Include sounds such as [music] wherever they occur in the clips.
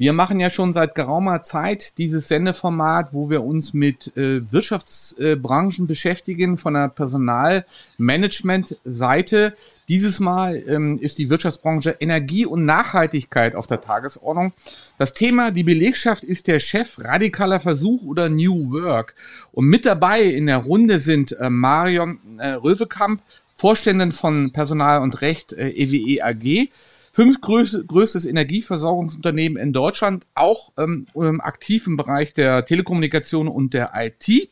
Wir machen ja schon seit geraumer Zeit dieses Sendeformat, wo wir uns mit äh, Wirtschaftsbranchen beschäftigen von der Personalmanagement-Seite. Dieses Mal ähm, ist die Wirtschaftsbranche Energie und Nachhaltigkeit auf der Tagesordnung. Das Thema, die Belegschaft ist der Chef, radikaler Versuch oder New Work. Und mit dabei in der Runde sind äh, Marion äh, Röwekamp, Vorständin von Personal und Recht äh, EWE AG, Fünf größ größtes Energieversorgungsunternehmen in Deutschland, auch ähm, ähm, aktiv im Bereich der Telekommunikation und der IT.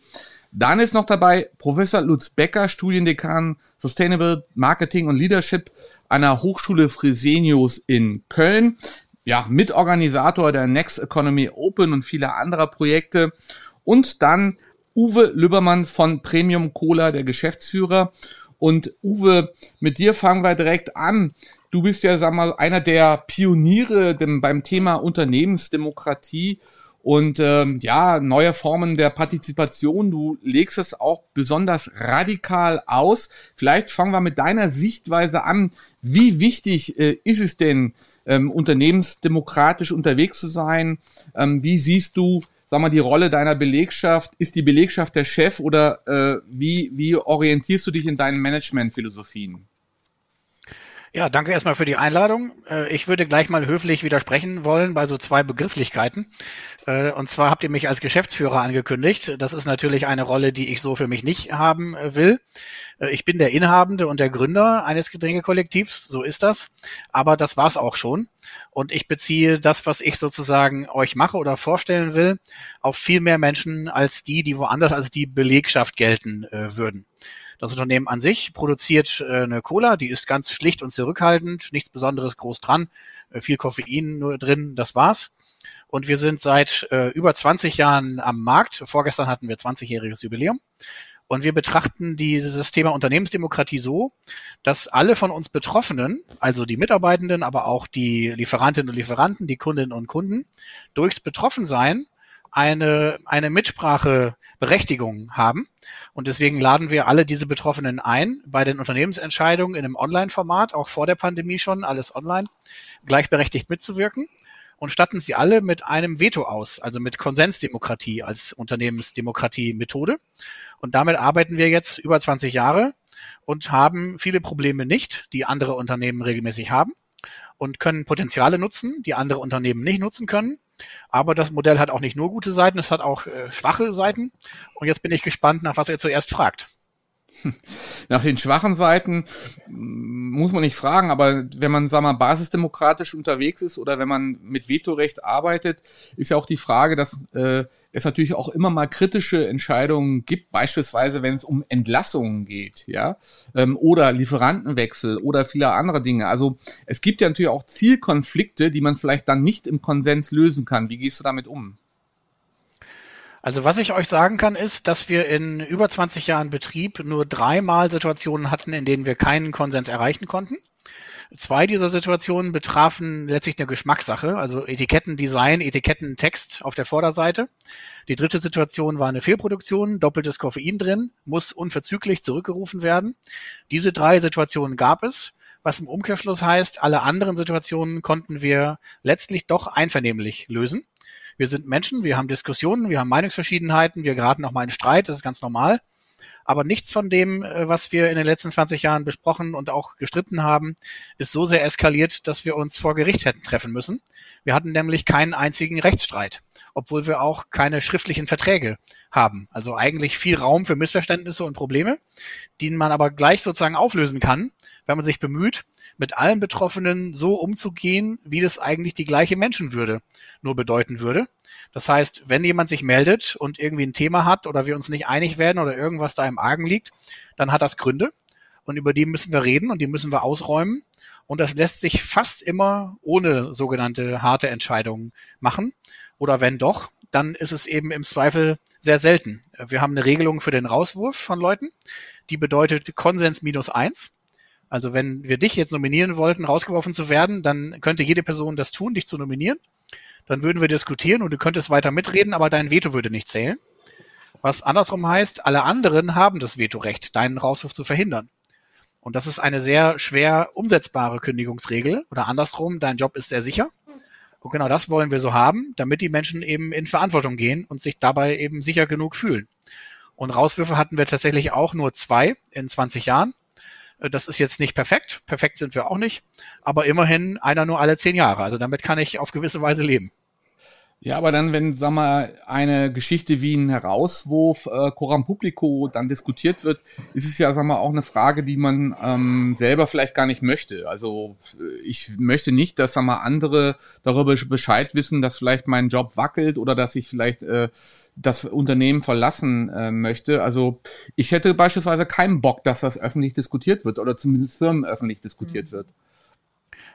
Dann ist noch dabei Professor Lutz Becker, Studiendekan Sustainable Marketing und Leadership an der Hochschule Fresenius in Köln. Ja, Mitorganisator der Next Economy Open und vieler anderer Projekte. Und dann Uwe Lübbermann von Premium Cola, der Geschäftsführer. Und Uwe, mit dir fangen wir direkt an. Du bist ja, sag mal, einer der Pioniere dem, beim Thema Unternehmensdemokratie und ähm, ja, neue Formen der Partizipation. Du legst es auch besonders radikal aus. Vielleicht fangen wir mit deiner Sichtweise an. Wie wichtig äh, ist es denn, ähm, unternehmensdemokratisch unterwegs zu sein? Ähm, wie siehst du, sag mal, die Rolle deiner Belegschaft? Ist die Belegschaft der Chef oder äh, wie, wie orientierst du dich in deinen Managementphilosophien? Ja, danke erstmal für die Einladung. Äh, ich würde gleich mal höflich widersprechen wollen bei so zwei Begrifflichkeiten. Äh, und zwar habt ihr mich als Geschäftsführer angekündigt. Das ist natürlich eine Rolle, die ich so für mich nicht haben äh, will. Ich bin der Inhabende und der Gründer eines Getränkekollektivs, so ist das. Aber das war's auch schon. Und ich beziehe das, was ich sozusagen euch mache oder vorstellen will, auf viel mehr Menschen als die, die woanders als die Belegschaft gelten würden. Das Unternehmen an sich produziert äh, eine Cola, die ist ganz schlicht und zurückhaltend, nichts Besonderes groß dran, äh, viel Koffein nur drin, das war's. Und wir sind seit äh, über 20 Jahren am Markt. Vorgestern hatten wir 20-jähriges Jubiläum. Und wir betrachten dieses Thema Unternehmensdemokratie so, dass alle von uns Betroffenen, also die Mitarbeitenden, aber auch die Lieferantinnen und Lieferanten, die Kundinnen und Kunden, durchs Betroffensein eine, eine Mitspracheberechtigung haben. Und deswegen laden wir alle diese Betroffenen ein, bei den Unternehmensentscheidungen in einem Online-Format, auch vor der Pandemie schon, alles online, gleichberechtigt mitzuwirken und statten sie alle mit einem Veto aus, also mit Konsensdemokratie als Unternehmensdemokratie-Methode. Und damit arbeiten wir jetzt über 20 Jahre und haben viele Probleme nicht, die andere Unternehmen regelmäßig haben und können Potenziale nutzen, die andere Unternehmen nicht nutzen können. Aber das Modell hat auch nicht nur gute Seiten, es hat auch äh, schwache Seiten. Und jetzt bin ich gespannt, nach was ihr zuerst fragt. [laughs] Nach den schwachen Seiten muss man nicht fragen, aber wenn man, sag mal, basisdemokratisch unterwegs ist oder wenn man mit Vetorecht arbeitet, ist ja auch die Frage, dass äh, es natürlich auch immer mal kritische Entscheidungen gibt, beispielsweise wenn es um Entlassungen geht, ja, ähm, oder Lieferantenwechsel oder viele andere Dinge. Also es gibt ja natürlich auch Zielkonflikte, die man vielleicht dann nicht im Konsens lösen kann. Wie gehst du damit um? Also was ich euch sagen kann, ist, dass wir in über 20 Jahren Betrieb nur dreimal Situationen hatten, in denen wir keinen Konsens erreichen konnten. Zwei dieser Situationen betrafen letztlich eine Geschmackssache, also Etikettendesign, Etikettentext auf der Vorderseite. Die dritte Situation war eine Fehlproduktion, doppeltes Koffein drin, muss unverzüglich zurückgerufen werden. Diese drei Situationen gab es, was im Umkehrschluss heißt, alle anderen Situationen konnten wir letztlich doch einvernehmlich lösen. Wir sind Menschen, wir haben Diskussionen, wir haben Meinungsverschiedenheiten, wir geraten auch mal in Streit, das ist ganz normal. Aber nichts von dem, äh, was wir in den letzten 20 Jahren besprochen und auch gestritten haben, ist so sehr eskaliert, dass wir uns vor Gericht hätten treffen müssen. Wir hatten nämlich keinen einzigen Rechtsstreit, obwohl wir auch keine schriftlichen Verträge haben. Also eigentlich viel Raum für Missverständnisse und Probleme, die man aber gleich sozusagen auflösen kann, wenn man sich bemüht, mit allen Betroffenen so umzugehen, wie das eigentlich die gleiche Menschenwürde nur bedeuten würde. Das heißt, wenn jemand sich meldet und irgendwie ein Thema hat oder wir uns nicht einig werden oder irgendwas da im Argen liegt, dann hat das Gründe und über die müssen wir reden und die müssen wir ausräumen. Und das lässt sich fast immer ohne sogenannte harte Entscheidungen machen. Oder wenn doch, dann ist es eben im Zweifel sehr selten. Wir haben eine Regelung für den Rauswurf von Leuten, die bedeutet Konsens minus eins. Also wenn wir dich jetzt nominieren wollten, rausgeworfen zu werden, dann könnte jede Person das tun, dich zu nominieren. Dann würden wir diskutieren und du könntest weiter mitreden, aber dein Veto würde nicht zählen. Was andersrum heißt, alle anderen haben das Vetorecht, deinen Rauswurf zu verhindern. Und das ist eine sehr schwer umsetzbare Kündigungsregel. Oder andersrum, dein Job ist sehr sicher. Und genau das wollen wir so haben, damit die Menschen eben in Verantwortung gehen und sich dabei eben sicher genug fühlen. Und Rauswürfe hatten wir tatsächlich auch nur zwei in 20 Jahren. Äh, das ist jetzt nicht perfekt. Perfekt sind wir auch nicht. Aber immerhin einer nur alle zehn Jahre. Also damit kann ich auf gewisse Weise leben. Ja, aber dann, wenn, sag mal, eine Geschichte wie ein Herauswurf äh, Coram Publico dann diskutiert wird, ist es ja, sag mal, auch eine Frage, die man ähm, selber vielleicht gar nicht möchte. Also äh, ich möchte nicht, dass, sag mal, andere darüber Bescheid wissen, dass vielleicht mein Job wackelt oder dass ich vielleicht äh, das Unternehmen verlassen äh, möchte. Also ich hätte beispielsweise keinen Bock, dass das öffentlich diskutiert wird oder zumindest Firmen öffentlich diskutiert mhm. wird.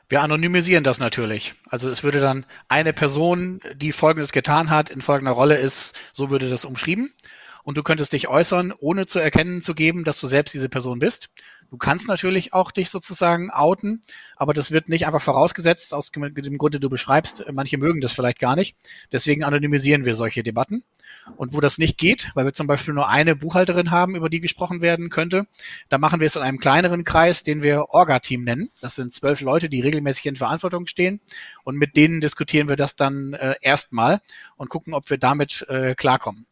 Wir anonymisieren das natürlich. Also es würde dann eine Person, die Folgendes getan hat, in folgender Rolle ist, so würde das umschrieben. Und du könntest dich äußern, ohne zu erkennen zu geben, dass du selbst diese Person bist. Du kannst natürlich auch dich sozusagen outen, aber das wird nicht einfach vorausgesetzt aus dem Grunde, du beschreibst. Manche mögen das vielleicht gar nicht. Deswegen anonymisieren wir solche Debatten. Und wo das nicht geht, weil wir zum Beispiel nur eine Buchhalterin haben, über die gesprochen werden könnte, da machen wir es in einem kleineren Kreis, den wir Orga-Team nennen. Das sind zwölf Leute, die regelmäßig in Verantwortung stehen. Und mit denen diskutieren wir das dann äh, erstmal und gucken, ob wir damit äh, klarkommen.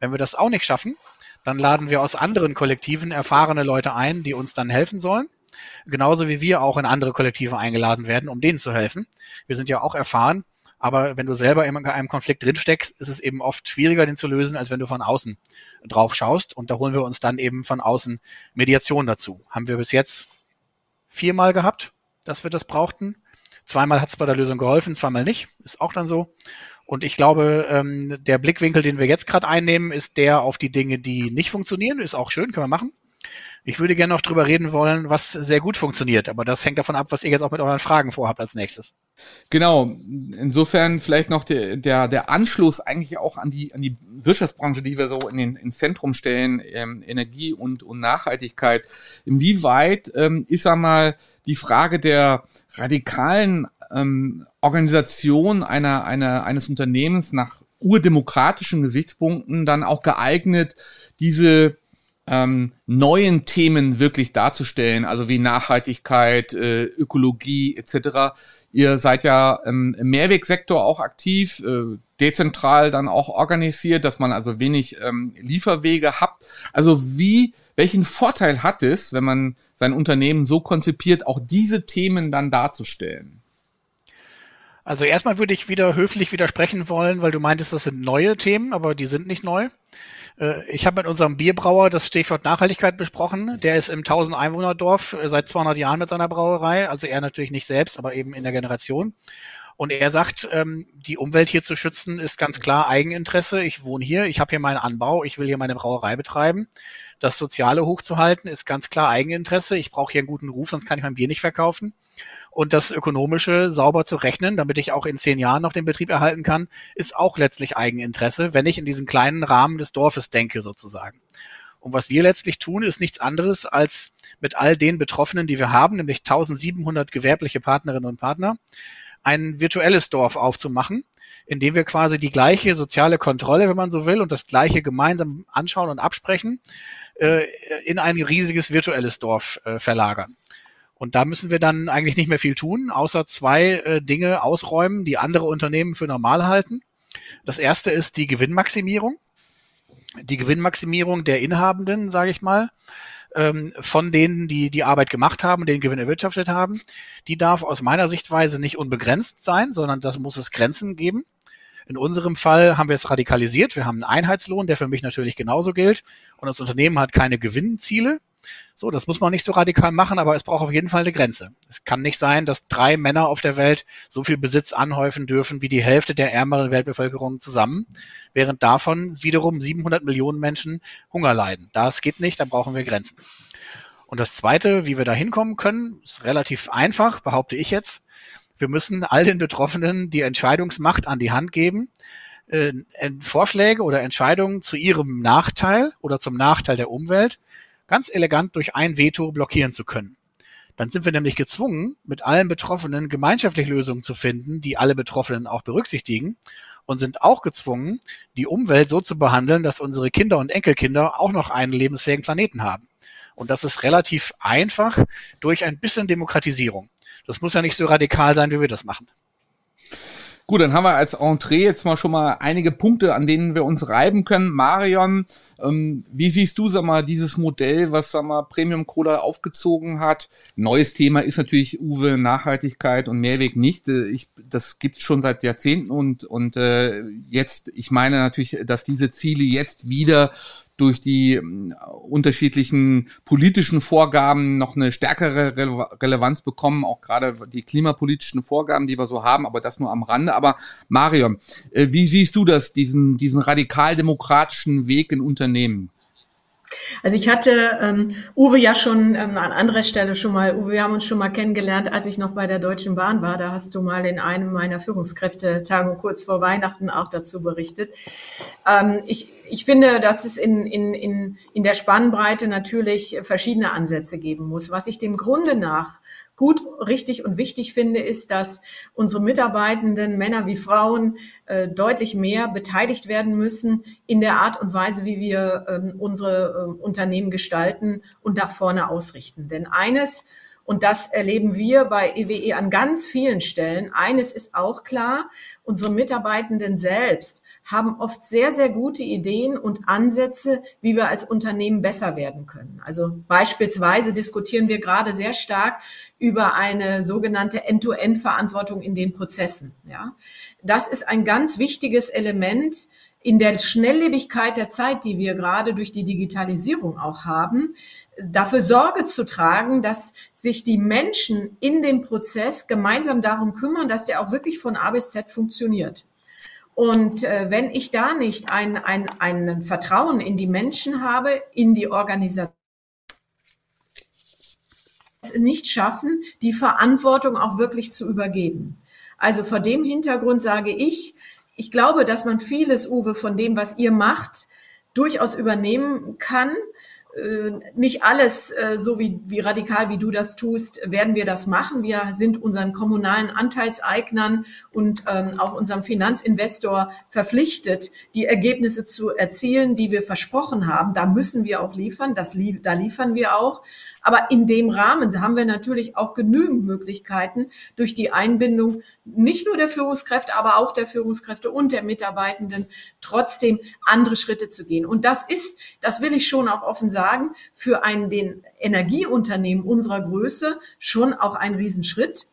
Wenn wir das auch nicht schaffen, dann laden wir aus anderen Kollektiven erfahrene Leute ein, die uns dann helfen sollen. Genauso wie wir auch in andere Kollektive eingeladen werden, um denen zu helfen. Wir sind ja auch erfahren aber wenn du selber in einem Konflikt drinsteckst, ist es eben oft schwieriger, den zu lösen, als wenn du von außen drauf schaust. Und da holen wir uns dann eben von außen Mediation dazu. Haben wir bis jetzt viermal gehabt, dass wir das brauchten. Zweimal hat es bei der Lösung geholfen, zweimal nicht. Ist auch dann so. Und ich glaube, ähm, der Blickwinkel, den wir jetzt gerade einnehmen, ist der auf die Dinge, die nicht funktionieren. Ist auch schön, können wir machen. Ich würde gerne noch drüber reden wollen, was sehr gut funktioniert, aber das hängt davon ab, was ihr jetzt auch mit euren Fragen vorhabt als nächstes. Genau. Insofern vielleicht noch der, der, der Anschluss eigentlich auch an die, an die Wirtschaftsbranche, die wir so in den, ins Zentrum stellen, ähm, Energie und, und Nachhaltigkeit. Inwieweit ähm, ist einmal die Frage der radikalen ähm, Organisation einer, einer, eines Unternehmens nach urdemokratischen Gesichtspunkten dann auch geeignet, diese ähm, neuen Themen wirklich darzustellen, also wie Nachhaltigkeit, äh, Ökologie etc. Ihr seid ja im Mehrwegsektor auch aktiv, äh, dezentral dann auch organisiert, dass man also wenig ähm, Lieferwege habt. Also wie, welchen Vorteil hat es, wenn man sein Unternehmen so konzipiert, auch diese Themen dann darzustellen? Also erstmal würde ich wieder höflich widersprechen wollen, weil du meintest, das sind neue Themen, aber die sind nicht neu. Äh, ich habe mit unserem Bierbrauer das Stichwort Nachhaltigkeit besprochen. Der ist im 1000 Einwohner Dorf äh, seit 200 Jahren mit seiner Brauerei. Also er natürlich nicht selbst, aber eben in der Generation. Und er sagt, ähm, die Umwelt hier zu schützen ist ganz klar Eigeninteresse. Ich wohne hier, ich habe hier meinen Anbau, ich will hier meine Brauerei betreiben. Das Soziale hochzuhalten ist ganz klar Eigeninteresse. Ich brauche hier einen guten Ruf, sonst kann ich mein Bier nicht verkaufen und das Ökonomische sauber zu rechnen, damit ich auch in zehn Jahren noch den Betrieb erhalten kann, ist auch letztlich Eigeninteresse, wenn ich in diesen kleinen Rahmen des Dorfes denke sozusagen. Und was wir letztlich tun, ist nichts anderes, als mit all den Betroffenen, die wir haben, nämlich 1700 gewerbliche Partnerinnen und Partner, ein virtuelles Dorf aufzumachen, in dem wir quasi die gleiche soziale Kontrolle, wenn man so will, und das gleiche gemeinsam anschauen und absprechen, äh, in ein riesiges virtuelles Dorf äh, verlagern. Und da müssen wir dann eigentlich nicht mehr viel tun, außer zwei äh, Dinge ausräumen, die andere Unternehmen für normal halten. Das erste ist die Gewinnmaximierung. Die Gewinnmaximierung der Inhabenden, sage ich mal, ähm, von denen, die die Arbeit gemacht haben, den Gewinn erwirtschaftet haben, die darf aus meiner Sichtweise nicht unbegrenzt sein, sondern das muss es Grenzen geben. In unserem Fall haben wir es radikalisiert. Wir haben einen Einheitslohn, der für mich natürlich genauso gilt. Und das Unternehmen hat keine Gewinnziele, So, das muss man nicht so radikal machen, aber es braucht auf jeden Fall eine Grenze. Es kann nicht sein, dass drei Männer auf der Welt so viel Besitz anhäufen dürfen wie die Hälfte der ärmeren Weltbevölkerung zusammen, während davon wiederum 700 Millionen Menschen Hunger leiden. Das geht nicht, da brauchen wir Grenzen. Und das Zweite, wie wir da hinkommen können, ist relativ einfach, behaupte ich jetzt. Wir müssen all den Betroffenen die Entscheidungsmacht an die Hand geben, äh, Vorschläge oder Entscheidungen zu ihrem Nachteil oder zum Nachteil der Umwelt ganz elegant durch ein Veto blockieren zu können. Dann sind wir nämlich gezwungen, mit allen Betroffenen gemeinschaftlich Lösungen zu finden, die alle Betroffenen auch berücksichtigen und sind auch gezwungen, die Umwelt so zu behandeln, dass unsere Kinder und Enkelkinder auch noch einen lebensfähigen Planeten haben. Und das ist relativ einfach durch ein bisschen Demokratisierung. Das muss ja nicht so radikal sein, wie wir das machen. Gut, dann haben wir als Entree jetzt mal schon mal einige Punkte, an denen wir uns reiben können. Marion, ähm, wie siehst du, sag mal, dieses Modell, was, sag mal, Premium Cola aufgezogen hat? Neues Thema ist natürlich, Uwe, Nachhaltigkeit und Mehrweg nicht. Äh, ich, das gibt's schon seit Jahrzehnten und, und äh, jetzt, ich meine natürlich, dass diese Ziele jetzt wieder durch die äh, unterschiedlichen politischen Vorgaben noch eine stärkere Rele Relevanz bekommen, auch gerade die klimapolitischen Vorgaben, die wir so haben, aber das nur am Rande. Aber Marion, äh, wie siehst du das, diesen, diesen radikal-demokratischen Weg in Unternehmen? Also ich hatte ähm, Uwe ja schon ähm, an anderer Stelle schon mal, Uwe, wir haben uns schon mal kennengelernt, als ich noch bei der Deutschen Bahn war. Da hast du mal in einem meiner Führungskräfte-Tagung kurz vor Weihnachten auch dazu berichtet. Ähm, ich, ich finde, dass es in, in, in, in der Spannbreite natürlich verschiedene Ansätze geben muss. Was ich dem Grunde nach gut, richtig und wichtig finde, ist, dass unsere Mitarbeitenden, Männer wie Frauen, äh, deutlich mehr beteiligt werden müssen in der Art und Weise, wie wir ähm, unsere äh, Unternehmen gestalten und nach vorne ausrichten. Denn eines, und das erleben wir bei EWE e an ganz vielen Stellen, eines ist auch klar, unsere Mitarbeitenden selbst haben oft sehr, sehr gute Ideen und Ansätze, wie wir als Unternehmen besser werden können. Also beispielsweise diskutieren wir gerade sehr stark über eine sogenannte End-to-End-Verantwortung in den Prozessen. Ja, das ist ein ganz wichtiges Element, in der Schnelllebigkeit der Zeit, die wir gerade durch die Digitalisierung auch haben, dafür Sorge zu tragen, dass sich die Menschen in dem Prozess gemeinsam darum kümmern, dass der auch wirklich von A bis Z funktioniert. Und äh, wenn ich da nicht ein, ein, ein Vertrauen in die Menschen habe, in die Organisation, nicht schaffen, die Verantwortung auch wirklich zu übergeben. Also vor dem Hintergrund sage ich, ich glaube, dass man vieles, Uwe, von dem, was ihr macht, durchaus übernehmen kann nicht alles äh, so wie, wie radikal, wie du das tust, werden wir das machen. Wir sind unseren kommunalen Anteilseignern und ähm, auch unserem Finanzinvestor verpflichtet, die Ergebnisse zu erzielen, die wir versprochen haben. Da müssen wir auch liefern. Das, da liefern wir auch. Aber in dem Rahmen haben wir natürlich auch genügend Möglichkeiten durch die Einbindung nicht nur der Führungskräfte, aber auch der Führungskräfte und der Mitarbeitenden trotzdem andere Schritte zu gehen. Und das ist, das will ich schon auch offen sagen, für einen, den Energieunternehmen unserer Größe schon auch ein Riesenschritt.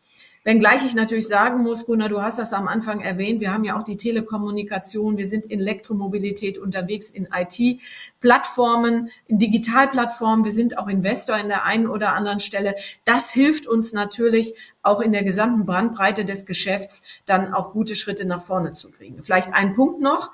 Wenngleich ich natürlich sagen muss, Gunnar, du hast das am Anfang erwähnt, wir haben ja auch die Telekommunikation, wir sind in Elektromobilität unterwegs, in IT-Plattformen, in Digitalplattformen, wir sind auch Investor in der einen oder anderen Stelle. Das hilft uns natürlich auch in der gesamten Brandbreite des Geschäfts dann auch gute Schritte nach vorne zu kriegen. Vielleicht ein Punkt noch.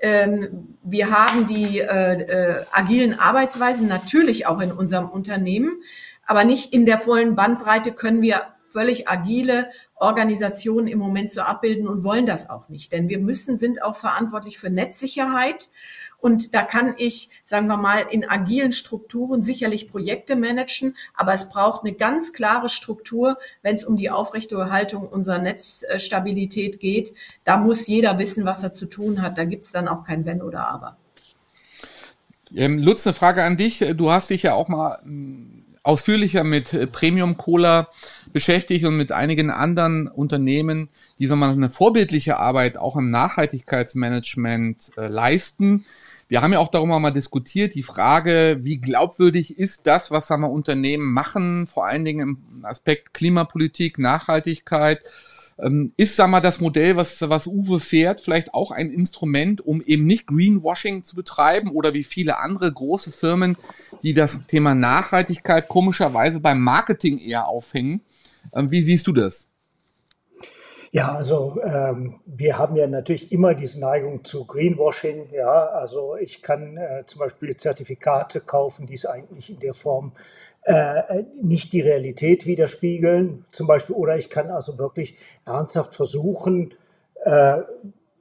Ähm, wir haben die äh, äh, agilen Arbeitsweisen natürlich auch in unserem Unternehmen, aber nicht in der vollen Bandbreite können wir völlig agile Organisationen im Moment so abbilden und wollen das auch nicht. Denn wir müssen, sind auch verantwortlich für Netzsicherheit. Und da kann ich, sagen wir mal, in agilen Strukturen sicherlich Projekte managen, aber es braucht eine ganz klare Struktur, wenn es um die Aufrechterhaltung unserer Netzstabilität geht. Da muss jeder wissen, was er zu tun hat. Da gibt es dann auch kein Wenn oder Aber. Ähm, Lutz, eine Frage an dich. Du hast dich ja auch mal hm, ausführlicher mit äh, Premium Cola beschäftigt und mit einigen anderen Unternehmen, die so mal eine vorbildliche Arbeit auch im Nachhaltigkeitsmanagement äh, leisten. Wir haben ja auch darüber mal diskutiert, die Frage, wie glaubwürdig ist das, was sagen wir, Unternehmen machen, vor allen Dingen im Aspekt Klimapolitik, Nachhaltigkeit. Ähm, ist, sag mal, das Modell, was, was Uwe fährt, vielleicht auch ein Instrument, um eben nicht Greenwashing zu betreiben oder wie viele andere große Firmen, die das Thema Nachhaltigkeit komischerweise beim Marketing eher aufhängen? Ähm, wie siehst du das? Ja, also ähm, wir haben ja natürlich immer diese Neigung zu Greenwashing. Ja, also ich kann äh, zum Beispiel Zertifikate kaufen, die es eigentlich in der Form äh, nicht die Realität widerspiegeln, zum Beispiel, oder ich kann also wirklich ernsthaft versuchen, äh,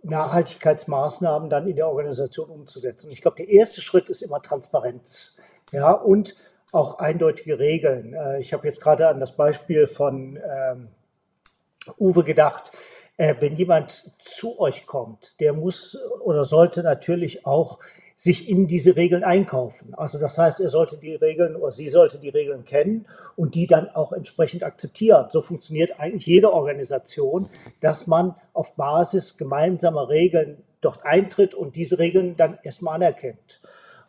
Nachhaltigkeitsmaßnahmen dann in der Organisation umzusetzen. Ich glaube, der erste Schritt ist immer Transparenz, ja, und auch eindeutige Regeln. Äh, ich habe jetzt gerade an das Beispiel von ähm, Uwe gedacht. Äh, wenn jemand zu euch kommt, der muss oder sollte natürlich auch sich in diese Regeln einkaufen. Also das heißt, er sollte die Regeln oder sie sollte die Regeln kennen und die dann auch entsprechend akzeptieren. So funktioniert eigentlich jede Organisation, dass man auf Basis gemeinsamer Regeln dort eintritt und diese Regeln dann erstmal anerkennt.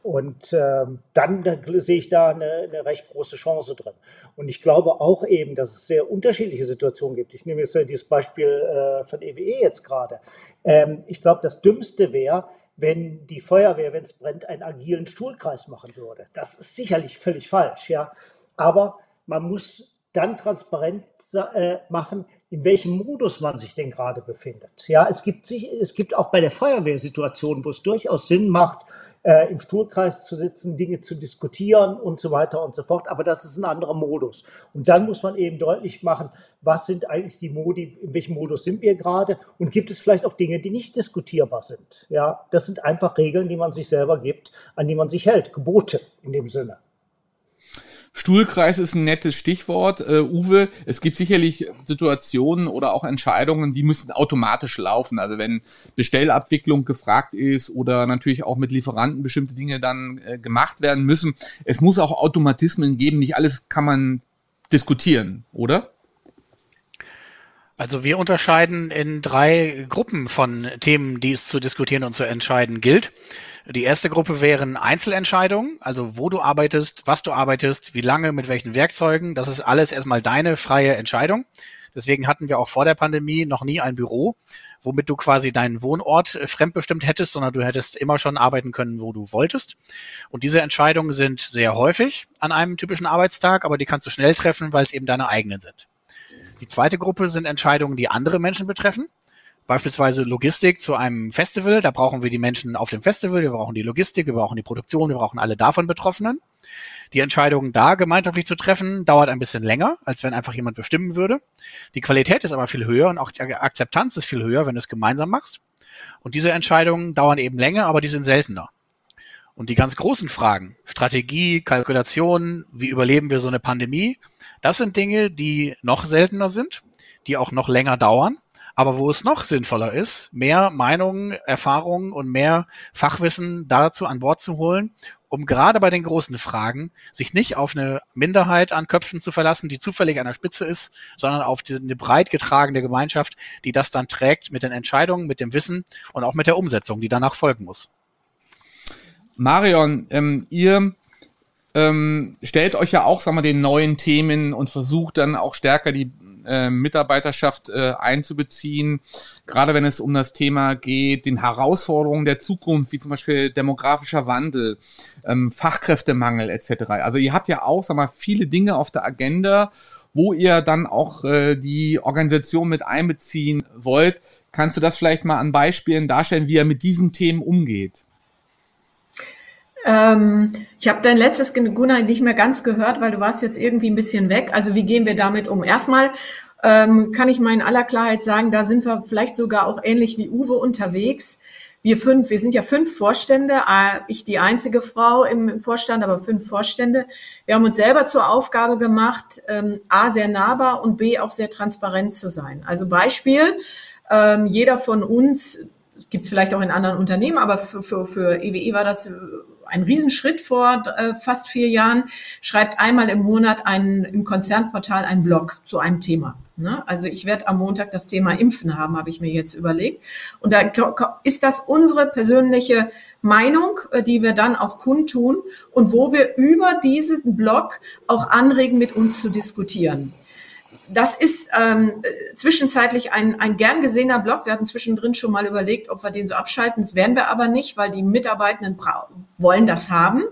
Und ähm, dann, dann, sehe ich da eine, eine, recht große Chance drin. Und ich glaube auch eben, dass es sehr unterschiedliche Situationen gibt. Ich nehme jetzt dieses Beispiel äh, von EWE e jetzt gerade. Ähm, ich glaube, das Dümmste wäre, wenn die Feuerwehr, wenn es brennt, einen agilen Stuhlkreis machen würde. Das ist sicherlich völlig falsch, ja. Aber man muss dann transparent äh, machen, in welchem Modus man sich denn gerade befindet. Ja, es gibt, es gibt auch bei der Feuerwehr Situationen, wo es durchaus Sinn macht, äh, im Stuhlkreis zu sitzen, Dinge zu diskutieren und so weiter und so fort. Aber das ist ein anderer Modus. Und dann muss man eben deutlich machen, was sind eigentlich die Modi, in welchem Modus sind wir gerade und gibt es vielleicht auch Dinge, die nicht diskutierbar sind. Ja, das sind einfach Regeln, die man sich selber gibt, an die man sich hält, Gebote in dem Sinne. Stuhlkreis ist ein nettes Stichwort. Äh, Uwe, es gibt sicherlich Situationen oder auch Entscheidungen, die müssen automatisch laufen. Also wenn Bestellabwicklung gefragt ist oder natürlich auch mit Lieferanten bestimmte Dinge dann äh, gemacht werden müssen. Es muss auch Automatismen geben. Nicht alles kann man diskutieren, oder? Also wir unterscheiden in drei Gruppen von Themen, die es zu diskutieren und zu entscheiden gilt. Die erste Gruppe wären Einzelentscheidungen, also wo du arbeitest, was du arbeitest, wie lange, mit welchen Werkzeugen. Das ist alles erstmal deine freie Entscheidung. Deswegen hatten wir auch vor der Pandemie noch nie ein Büro, womit du quasi deinen Wohnort fremdbestimmt hättest, sondern du hättest immer schon arbeiten können, wo du wolltest. Und diese Entscheidungen sind sehr häufig an einem typischen Arbeitstag, aber die kannst du schnell treffen, weil es eben deine eigenen sind. Die zweite Gruppe sind Entscheidungen, die andere Menschen betreffen beispielsweise Logistik zu einem Festival. Da brauchen wir die Menschen auf dem Festival, wir brauchen die Logistik, wir brauchen die Produktion, wir brauchen alle davon Betroffenen. Die Entscheidung da gemeinschaftlich zu treffen, dauert ein bisschen länger, als wenn einfach jemand bestimmen würde. Die Qualität ist aber viel höher und auch die Akzeptanz ist viel höher, wenn du es gemeinsam machst. Und diese Entscheidungen dauern eben länger, aber die sind seltener. Und die ganz großen Fragen, Strategie, Kalkulation, wie überleben wir so eine Pandemie, das sind Dinge, die noch seltener sind, die auch noch länger dauern aber wo es noch sinnvoller ist, mehr Meinungen, Erfahrungen und mehr Fachwissen dazu an Bord zu holen, um gerade bei den großen Fragen sich nicht auf eine Minderheit an Köpfen zu verlassen, die zufällig an der Spitze ist, sondern auf die, eine breit getragene Gemeinschaft, die das dann trägt mit den Entscheidungen, mit dem Wissen und auch mit der Umsetzung, die danach folgen muss. Marion, ähm, ihr ähm, stellt euch ja auch, sagen wir, den neuen Themen und versucht dann auch stärker die äh, Mitarbeiterschaft äh, einzubeziehen, gerade wenn es um das Thema geht, den Herausforderungen der Zukunft, wie zum Beispiel demografischer Wandel, ähm, Fachkräftemangel etc. Also ihr habt ja auch, sag mal, viele Dinge auf der Agenda, wo ihr dann auch äh, die Organisation mit einbeziehen wollt. Kannst du das vielleicht mal an Beispielen darstellen, wie ihr mit diesen Themen umgeht? Ähm, ich habe dein letztes Gunnar nicht mehr ganz gehört, weil du warst jetzt irgendwie ein bisschen weg. Also wie gehen wir damit um? Erstmal ähm, kann ich mal in aller Klarheit sagen, da sind wir vielleicht sogar auch ähnlich wie Uwe unterwegs. Wir fünf, wir sind ja fünf Vorstände, äh, ich die einzige Frau im Vorstand, aber fünf Vorstände. Wir haben uns selber zur Aufgabe gemacht, ähm, A, sehr nahbar und B, auch sehr transparent zu sein. Also Beispiel, ähm, jeder von uns, gibt es vielleicht auch in anderen Unternehmen, aber für, für, für EWE e war das ein Riesenschritt vor äh, fast vier Jahren, schreibt einmal im Monat einen, im Konzernportal einen Blog zu einem Thema. Ne? Also ich werde am Montag das Thema Impfen haben, habe ich mir jetzt überlegt. Und da ist das unsere persönliche Meinung, äh, die wir dann auch kundtun und wo wir über diesen Blog auch anregen, mit uns zu diskutieren. Das ist ähm, zwischenzeitlich ein, ein gern gesehener Blog. Wir hatten zwischendrin schon mal überlegt, ob wir den so abschalten. Das werden wir aber nicht, weil die Mitarbeitenden wollen das haben.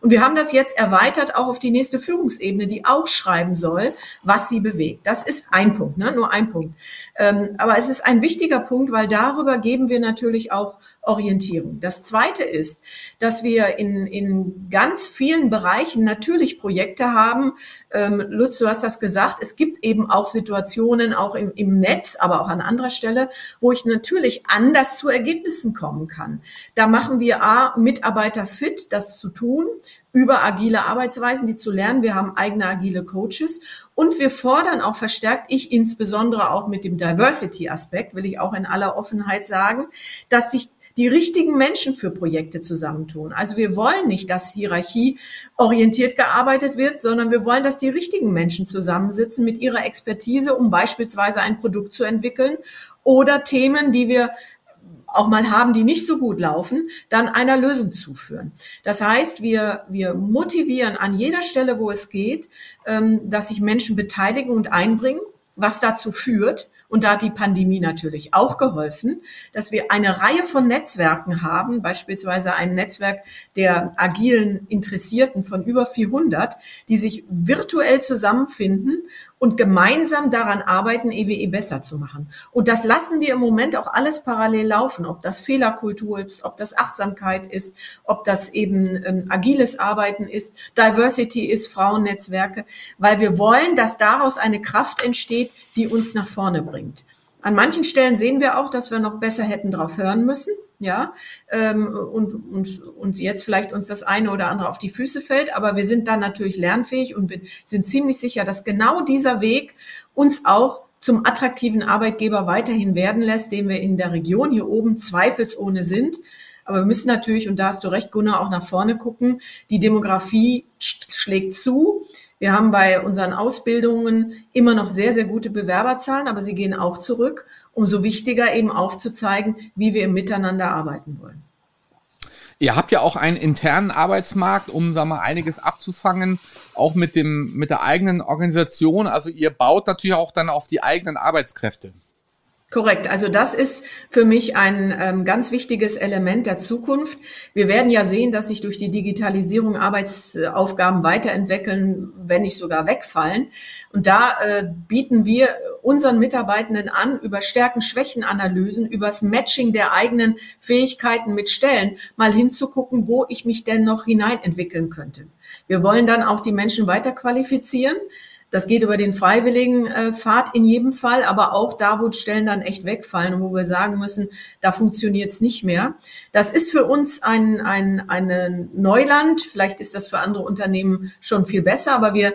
Und wir haben das jetzt erweitert auch auf die nächste Führungsebene, die auch schreiben soll, was sie bewegt. Das ist ein Punkt, ne? nur ein Punkt. Ähm, aber es ist ein wichtiger Punkt, weil darüber geben wir natürlich auch Orientierung. Das Zweite ist, dass wir in, in ganz vielen Bereichen natürlich Projekte haben. Ähm, Lutz, du hast das gesagt. Es gibt eben auch Situationen, auch im, im Netz, aber auch an anderer Stelle, wo ich natürlich anders zu Ergebnissen kommen kann. Da machen wir A, Mitarbeiter fit, das zu tun über agile Arbeitsweisen, die zu lernen. Wir haben eigene agile Coaches und wir fordern auch verstärkt, ich insbesondere auch mit dem Diversity-Aspekt, will ich auch in aller Offenheit sagen, dass sich die richtigen Menschen für Projekte zusammentun. Also wir wollen nicht, dass Hierarchie orientiert gearbeitet wird, sondern wir wollen, dass die richtigen Menschen zusammensitzen mit ihrer Expertise, um beispielsweise ein Produkt zu entwickeln oder Themen, die wir auch mal haben, die nicht so gut laufen, dann einer Lösung zuführen. Das heißt, wir, wir motivieren an jeder Stelle, wo es geht, ähm, dass sich Menschen beteiligen und einbringen, was dazu führt, und da hat die Pandemie natürlich auch geholfen, dass wir eine Reihe von Netzwerken haben, beispielsweise ein Netzwerk der agilen Interessierten von über 400, die sich virtuell zusammenfinden und gemeinsam daran arbeiten, EWE besser zu machen. Und das lassen wir im Moment auch alles parallel laufen, ob das Fehlerkultur ist, ob das Achtsamkeit ist, ob das eben ähm, agiles Arbeiten ist, Diversity ist, Frauennetzwerke, weil wir wollen, dass daraus eine Kraft entsteht, die uns nach vorne bringt. An manchen Stellen sehen wir auch, dass wir noch besser hätten drauf hören müssen ja, ähm, und, und, und jetzt vielleicht uns das eine oder andere auf die Füße fällt, aber wir sind dann natürlich lernfähig und sind ziemlich sicher, dass genau dieser Weg uns auch zum attraktiven Arbeitgeber weiterhin werden lässt, den wir in der Region hier oben zweifelsohne sind. Aber wir müssen natürlich, und da hast du recht, Gunnar, auch nach vorne gucken. Die Demografie schlägt zu. Wir haben bei unseren Ausbildungen immer noch sehr, sehr gute Bewerberzahlen, aber sie gehen auch zurück. Umso wichtiger eben aufzuzeigen, wie wir im Miteinander arbeiten wollen. Ihr habt ja auch einen internen Arbeitsmarkt, um sagen wir, einiges abzufangen, auch mit dem mit der eigenen Organisation. Also ihr baut natürlich auch dann auf die eigenen Arbeitskräfte. Korrekt. Also das ist für mich ein ähm, ganz wichtiges Element der Zukunft. Wir werden ja sehen, dass sich durch die Digitalisierung Arbeitsaufgaben weiterentwickeln, wenn nicht sogar wegfallen. Und da äh, bieten wir unseren Mitarbeitenden an, über Stärken-Schwächen-Analysen, übers Matching der eigenen Fähigkeiten mit Stellen, mal hinzugucken, wo ich mich denn noch hineinentwickeln könnte. Wir wollen dann auch die Menschen weiter qualifizieren. Das geht über den freiwilligen äh, Pfad in jedem Fall, aber auch da, wo Stellen dann echt wegfallen und wo wir sagen müssen, da funktioniert es nicht mehr. Das ist für uns ein, ein eine Neuland. Vielleicht ist das für andere Unternehmen schon viel besser, aber wir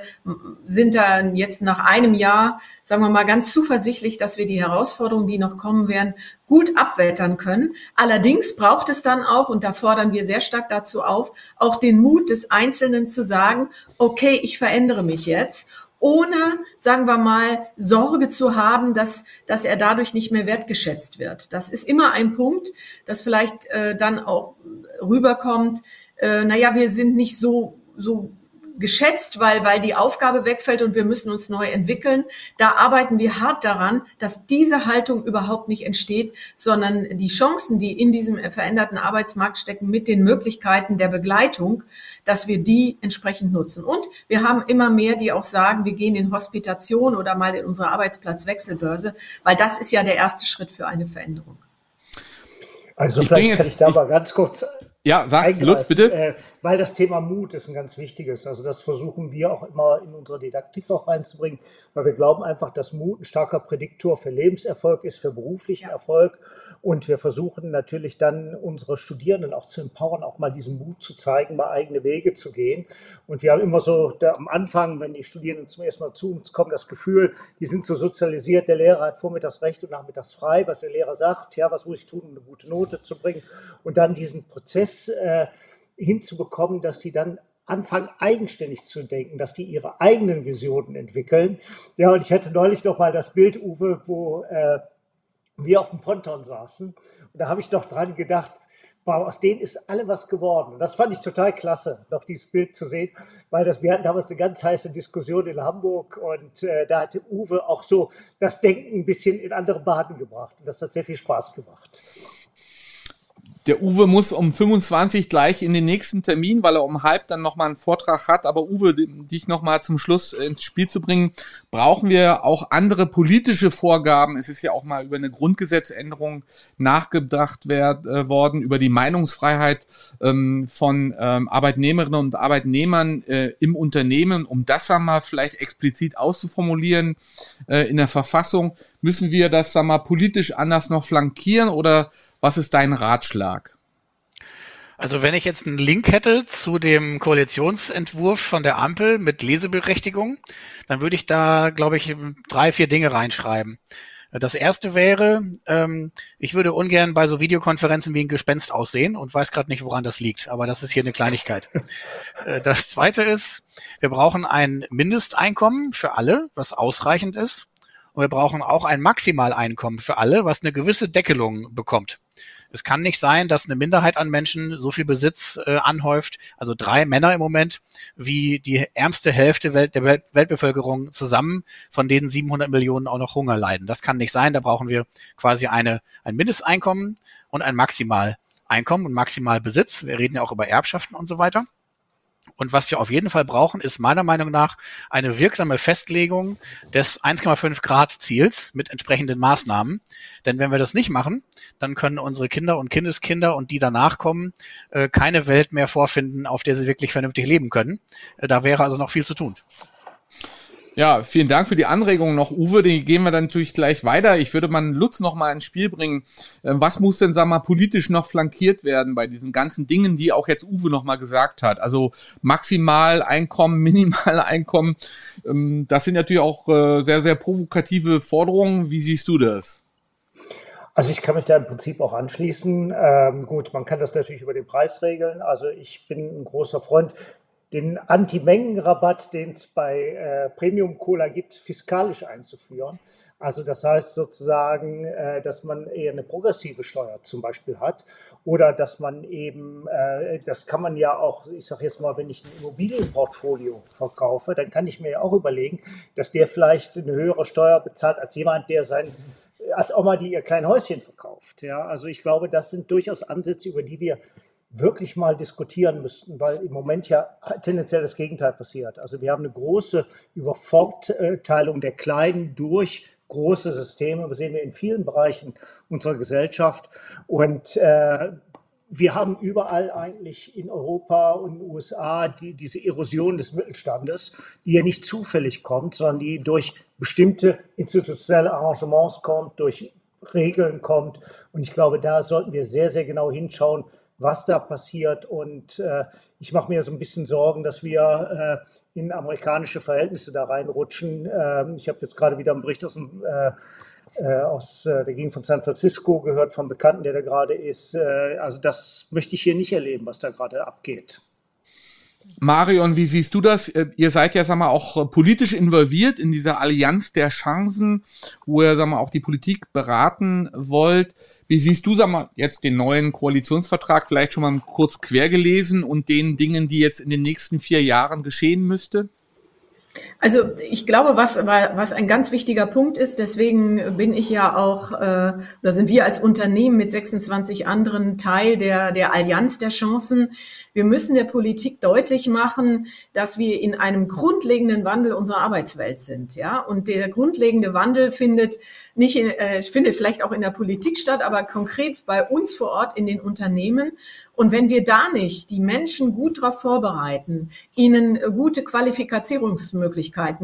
sind da jetzt nach einem Jahr, sagen wir mal, ganz zuversichtlich, dass wir die Herausforderungen, die noch kommen werden, gut abwettern können. Allerdings braucht es dann auch, und da fordern wir sehr stark dazu auf, auch den Mut des Einzelnen zu sagen, okay, ich verändere mich jetzt ohne, sagen wir mal, Sorge zu haben, dass, dass er dadurch nicht mehr wertgeschätzt wird. Das ist immer ein Punkt, das vielleicht äh, dann auch rüberkommt. Äh, naja, wir sind nicht so, so geschätzt, weil, weil die Aufgabe wegfällt und wir müssen uns neu entwickeln. Da arbeiten wir hart daran, dass diese Haltung überhaupt nicht entsteht, sondern die Chancen, die in diesem veränderten Arbeitsmarkt stecken, mit den Möglichkeiten der Begleitung, dass wir die entsprechend nutzen. Und wir haben immer mehr, die auch sagen, wir gehen in Hospitation oder mal in unsere Arbeitsplatzwechselbörse, weil das ist ja der erste Schritt für eine Veränderung. Also ich vielleicht kann ich da mal ganz kurz ja, sag, Lutz, bitte. Äh, weil das Thema Mut ist ein ganz wichtiges. Also das versuchen wir auch immer in unsere Didaktik auch reinzubringen, weil wir glauben einfach, dass Mut ein starker Prädiktor für Lebenserfolg ist, für beruflichen Erfolg. Und wir versuchen natürlich dann unsere Studierenden auch zu empowern, auch mal diesen Mut zu zeigen, mal eigene Wege zu gehen. Und wir haben immer so da, am Anfang, wenn die Studierenden zum ersten Mal zu uns kommen, das Gefühl, die sind so sozialisiert, der Lehrer hat vormittags recht und nachmittags frei, was der Lehrer sagt, ja, was muss ich tun, um eine gute Note zu bringen. Und dann diesen Prozess äh, hinzubekommen, dass die dann anfangen, eigenständig zu denken, dass die ihre eigenen Visionen entwickeln. Ja, und ich hatte neulich noch mal das Bild, Uwe, wo äh, wir auf dem Ponton saßen. Und da habe ich doch dran gedacht, wow, aus denen ist alle was geworden. Das fand ich total klasse, noch dieses Bild zu sehen, weil das, wir hatten damals eine ganz heiße Diskussion in Hamburg und äh, da hatte Uwe auch so das Denken ein bisschen in andere Bahnen gebracht und das hat sehr viel Spaß gemacht. Der Uwe muss um 25 gleich in den nächsten Termin, weil er um halb dann nochmal einen Vortrag hat. Aber Uwe, dich nochmal zum Schluss ins Spiel zu bringen, brauchen wir auch andere politische Vorgaben. Es ist ja auch mal über eine Grundgesetzänderung nachgedacht werd, äh, worden, über die Meinungsfreiheit ähm, von ähm, Arbeitnehmerinnen und Arbeitnehmern äh, im Unternehmen. Um das einmal vielleicht explizit auszuformulieren äh, in der Verfassung, müssen wir das sagen wir, politisch anders noch flankieren oder was ist dein Ratschlag? Also wenn ich jetzt einen Link hätte zu dem Koalitionsentwurf von der Ampel mit Leseberechtigung, dann würde ich da, glaube ich, drei, vier Dinge reinschreiben. Das erste wäre, ähm, ich würde ungern bei so Videokonferenzen wie ein Gespenst aussehen und weiß gerade nicht, woran das liegt, aber das ist hier eine Kleinigkeit. [laughs] Äh, das zweite ist, wir brauchen ein Mindesteinkommen für alle, was ausreichend ist. Und wir brauchen auch ein Maximaleinkommen für alle, was eine gewisse Deckelung bekommt. Es kann nicht sein, dass eine Minderheit an Menschen so viel Besitz äh, anhäuft, also drei Männer im Moment, wie die ärmste Hälfte Welt, der Welt, Weltbevölkerung zusammen, von denen 700 Millionen auch noch Hunger leiden. Das kann nicht sein. Da brauchen wir quasi eine, ein Mindesteinkommen und ein Maximaleinkommen und Maximalbesitz. Wir reden ja auch über Erbschaften und so weiter. Und was wir auf jeden Fall brauchen, ist meiner Meinung nach eine wirksame Festlegung des 1,5 Grad Ziels mit entsprechenden Maßnahmen. Denn wenn wir das nicht machen, dann können unsere Kinder und Kindeskinder und die danach kommen, äh, keine Welt mehr vorfinden, auf der sie wirklich vernünftig leben können. Äh, da wäre also noch viel zu tun. Ja, vielen Dank für die Anregung noch, Uwe. Die gehen wir dann natürlich gleich weiter. Ich würde mal Lutz noch mal ins Spiel bringen. Ähm, was muss denn, sag mal, politisch noch flankiert werden bei diesen ganzen Dingen, die auch jetzt Uwe noch mal gesagt hat? Also maximal Einkommen, [laughs] minimal Einkommen. Ähm, das sind natürlich auch äh, sehr, sehr provokative Forderungen. Wie siehst du das? Also ich kann mich da im Prinzip auch anschließen. Ähm, gut, man kann das natürlich über den Preis regeln. Also ich bin ein großer Freund den Anti-Mengen-Rabatt, den es bei äh, Premium Cola gibt, fiskalisch einzuführen. Also das heißt sozusagen, äh, dass man eher eine progressive Steuer zum Beispiel hat oder dass man eben, äh, das kann man ja auch, ich sage jetzt mal, wenn ich ein Immobilienportfolio verkaufe, dann kann ich mir ja auch überlegen, dass der vielleicht eine höhere Steuer bezahlt als jemand, der sein als Oma, die ihr klein Häuschen verkauft. Ja, also ich glaube, das sind durchaus Ansätze, über die wir wirklich mal diskutieren müssten, weil im Moment ja tendenziell das Gegenteil passiert. Also wir haben eine große Übervorteilung der Kleinen durch große Systeme. Das sehen wir in vielen Bereichen unserer Gesellschaft. Und äh, wir haben überall eigentlich in Europa und in den USA die, diese Erosion des Mittelstandes, die ja nicht zufällig kommt, sondern die durch bestimmte institutionelle Arrangements kommt, durch Regeln kommt. Und ich glaube, da sollten wir sehr, sehr genau hinschauen, was da passiert. Und äh, ich mache mir so ein bisschen Sorgen, dass wir äh, in amerikanische Verhältnisse da reinrutschen. Ähm, ich habe jetzt gerade wieder einen Bericht aus dem äh, äh aus, äh, der ging von San Francisco, gehört vom Bekannten, der da gerade ist. Äh, also das möchte ich hier nicht erleben, was da gerade abgeht. Marion, wie siehst du das? Ihr seid ja, sag mal, auch politisch involviert in dieser Allianz der Chancen, wo ihr, sag mal, auch die Politik beraten wollt. Wie siehst du, sag mal, jetzt den neuen Koalitionsvertrag vielleicht schon mal kurz quer gelesen und den Dingen, die jetzt in den nächsten vier Jahren geschehen müsste? Also ich glaube, was, was ein ganz wichtiger Punkt ist, deswegen bin ich ja auch, äh, oder sind wir als Unternehmen mit 26 anderen Teil der, der Allianz der Chancen. Wir müssen der Politik deutlich machen, dass wir in einem grundlegenden Wandel unserer Arbeitswelt sind. Ja? Und der grundlegende Wandel findet nicht in, äh, findet vielleicht auch in der Politik statt, aber konkret bei uns vor Ort in den Unternehmen. Und wenn wir da nicht die Menschen gut darauf vorbereiten, ihnen gute Qualifizierungsmöglichkeiten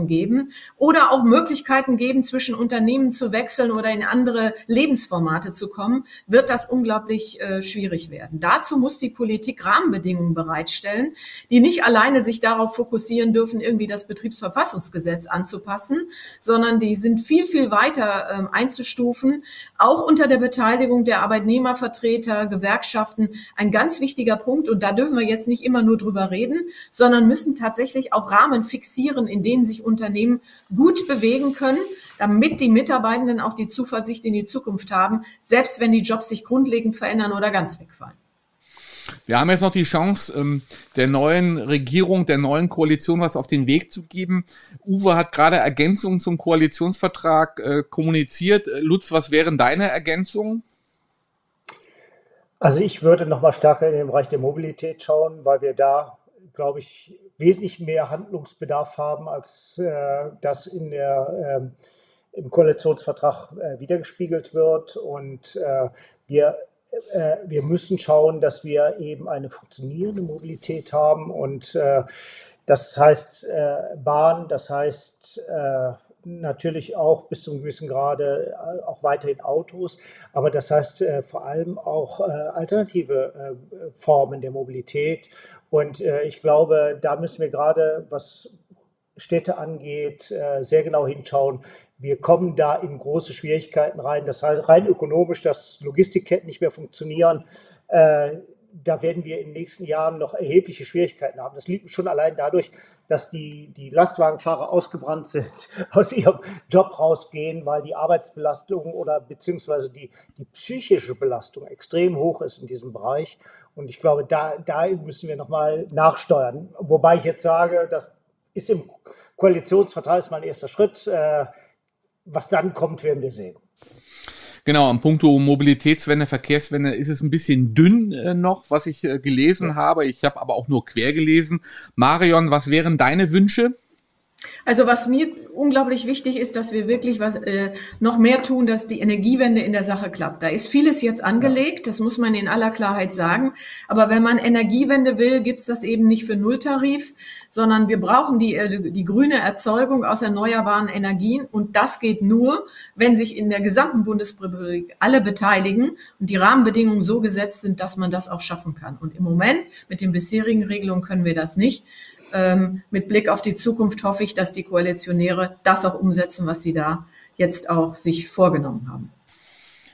geben oder auch Möglichkeiten geben, zwischen Unternehmen zu wechseln oder in andere Lebensformate zu kommen, wird das unglaublich äh, schwierig werden. Dazu muss die Politik Rahmenbedingungen bereitstellen, die nicht alleine sich darauf fokussieren dürfen, irgendwie das Betriebsverfassungsgesetz anzupassen, sondern die sind viel, viel weiter äh, einzustufen, auch unter der Beteiligung der Arbeitnehmervertreter, Gewerkschaften. Ein ganz wichtiger Punkt. Und da dürfen wir jetzt nicht immer nur drüber reden, sondern müssen tatsächlich auch Rahmen fixieren, in denen sich Unternehmen gut bewegen können, damit die Mitarbeitenden auch die Zuversicht in die Zukunft haben, selbst wenn die Jobs sich grundlegend verändern oder ganz wegfallen. Wir haben jetzt noch die Chance, ähm, der neuen Regierung, der neuen Koalition was auf den Weg zu geben. Uwe hat gerade Ergänzungen zum Koalitionsvertrag äh, kommuniziert. Äh, Lutz, was wären deine Ergänzungen? Also ich würde noch mal stärker in den Bereich der Mobilität schauen, weil wir da, glaube ich, wesentlich mehr Handlungsbedarf haben, als äh, das in der, äh, im Koalitionsvertrag äh, wiedergespiegelt wird. Und äh, wir äh, wir müssen schauen, dass wir eben eine funktionierende Mobilität haben und äh, das heißt äh, Bahn, das heißt natürlich auch bis zu einem gewissen Grade auch weiterhin Autos, aber das heißt vor allem auch alternative Formen der Mobilität. Und ich glaube, da müssen wir gerade, was Städte angeht, sehr genau hinschauen, wir kommen da in große Schwierigkeiten rein. Das heißt, rein ökonomisch, dass Logistikketten nicht mehr funktionieren. Äh, da werden wir in den nächsten Jahren noch erhebliche Schwierigkeiten haben. Das liegt schon allein dadurch, dass die, die Lastwagenfahrer ausgebrannt sind, [laughs] aus ihrem Job rausgehen, weil die Arbeitsbelastung oder beziehungsweise die, die psychische Belastung extrem hoch ist in diesem Bereich. Und ich glaube, da, da müssen wir nochmal nachsteuern. Wobei ich jetzt sage, das ist im Koalitionsvertrag ist mein erster Schritt. Äh, was dann kommt, werden wir sehen. Genau, am Punkto Mobilitätswende, Verkehrswende ist es ein bisschen dünn äh, noch, was ich äh, gelesen ja. habe. Ich habe aber auch nur quer gelesen. Marion, was wären deine Wünsche? Also was mir unglaublich wichtig ist, dass wir wirklich was äh, noch mehr tun, dass die Energiewende in der Sache klappt. Da ist vieles jetzt angelegt, das muss man in aller Klarheit sagen. Aber wenn man Energiewende will, gibt's das eben nicht für Nulltarif, sondern wir brauchen die, äh, die grüne Erzeugung aus erneuerbaren Energien. Und das geht nur, wenn sich in der gesamten Bundesrepublik alle beteiligen und die Rahmenbedingungen so gesetzt sind, dass man das auch schaffen kann. Und im Moment mit den bisherigen Regelungen können wir das nicht ähm, mit Blick auf die Zukunft hoffe ich, dass die Koalitionäre das auch umsetzen, was sie da jetzt auch sich vorgenommen haben.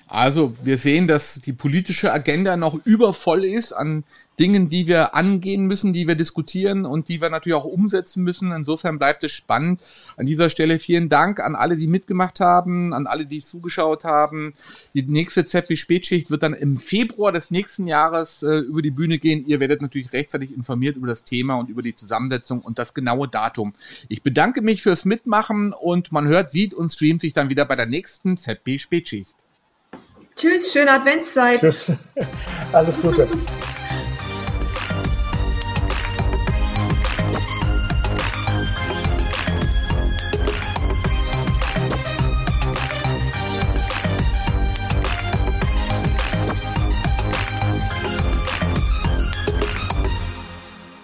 Also wir sehen, dass die politische Agenda noch übervoll ist an Dingen, die wir angehen müssen, die wir diskutieren und die wir natürlich auch umsetzen müssen. Insofern bleibt es spannend. An dieser Stelle vielen Dank an alle, die mitgemacht haben, an alle, die zugeschaut haben. Die nächste ZB Spätschicht wird dann im Februar des nächsten Jahres äh, über die Bühne gehen. Ihr werdet natürlich rechtzeitig informiert über das Thema und über die Zusammensetzung und das genaue Datum. Ich bedanke mich fürs Mitmachen und man hört, sieht und streamt sich dann wieder bei der nächsten ZB Spätschicht. Tschüss, schöne Adventszeit. Tschüss. [laughs] Alles Gute.